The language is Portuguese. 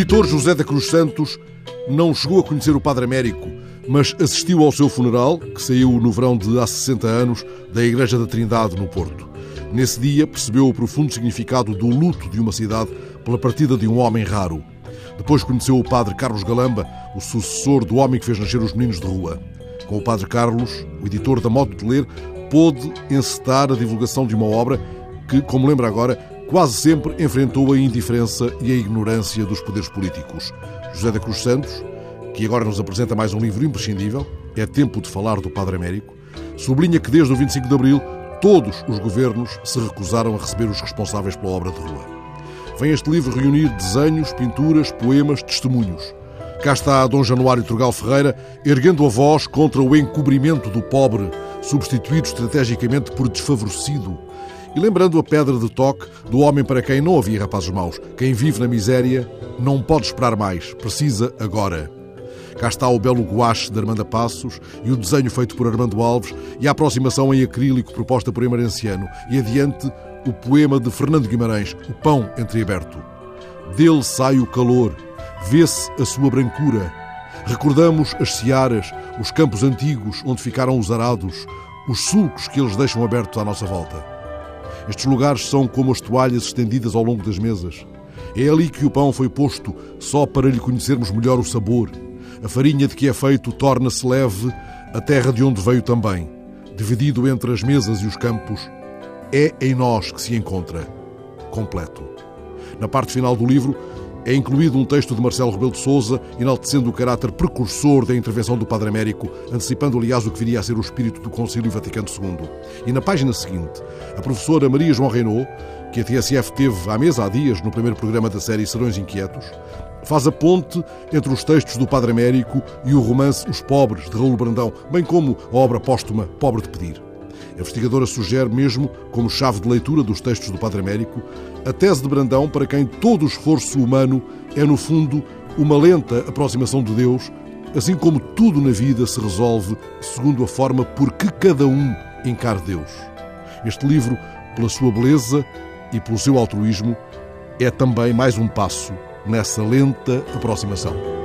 editor José da Cruz Santos não chegou a conhecer o Padre Américo, mas assistiu ao seu funeral, que saiu no verão de há 60 anos, da Igreja da Trindade, no Porto. Nesse dia percebeu o profundo significado do luto de uma cidade pela partida de um homem raro. Depois conheceu o Padre Carlos Galamba, o sucessor do homem que fez nascer os meninos de rua. Com o Padre Carlos, o editor da Modo de Ler, pôde encetar a divulgação de uma obra que, como lembra agora, quase sempre enfrentou a indiferença e a ignorância dos poderes políticos. José da Cruz Santos, que agora nos apresenta mais um livro imprescindível, É Tempo de Falar do Padre Américo, sublinha que desde o 25 de Abril todos os governos se recusaram a receber os responsáveis pela obra de rua. Vem este livro reunir desenhos, pinturas, poemas, testemunhos. Cá está Dom Januário Trugal Ferreira erguendo a voz contra o encobrimento do pobre, substituído estrategicamente por desfavorecido, e lembrando a pedra de toque do homem para quem não havia rapazes maus. Quem vive na miséria não pode esperar mais, precisa agora. Cá está o belo guache de Armanda Passos e o desenho feito por Armando Alves e a aproximação em acrílico proposta por Emarenciano. E adiante, o poema de Fernando Guimarães, O Pão Entreaberto. Dele sai o calor, vê-se a sua brancura. Recordamos as searas, os campos antigos onde ficaram os arados, os sulcos que eles deixam abertos à nossa volta. Estes lugares são como as toalhas estendidas ao longo das mesas. É ali que o pão foi posto, só para lhe conhecermos melhor o sabor. A farinha de que é feito torna-se leve, a terra de onde veio também. Dividido entre as mesas e os campos, é em nós que se encontra, completo. Na parte final do livro, é incluído um texto de Marcelo Rebelo de Sousa, enaltecendo o caráter precursor da intervenção do Padre Américo, antecipando, aliás, o que viria a ser o espírito do Concílio Vaticano II. E na página seguinte, a professora Maria João Renault, que a TSF teve à mesa há dias no primeiro programa da série Serões Inquietos, faz a ponte entre os textos do Padre Américo e o romance Os Pobres, de Raul Brandão, bem como a obra póstuma Pobre de Pedir. A investigadora sugere mesmo, como chave de leitura dos textos do Padre Américo, a tese de Brandão para quem todo o esforço humano é, no fundo, uma lenta aproximação de Deus, assim como tudo na vida se resolve segundo a forma por que cada um encara Deus. Este livro, pela sua beleza e pelo seu altruísmo, é também mais um passo nessa lenta aproximação.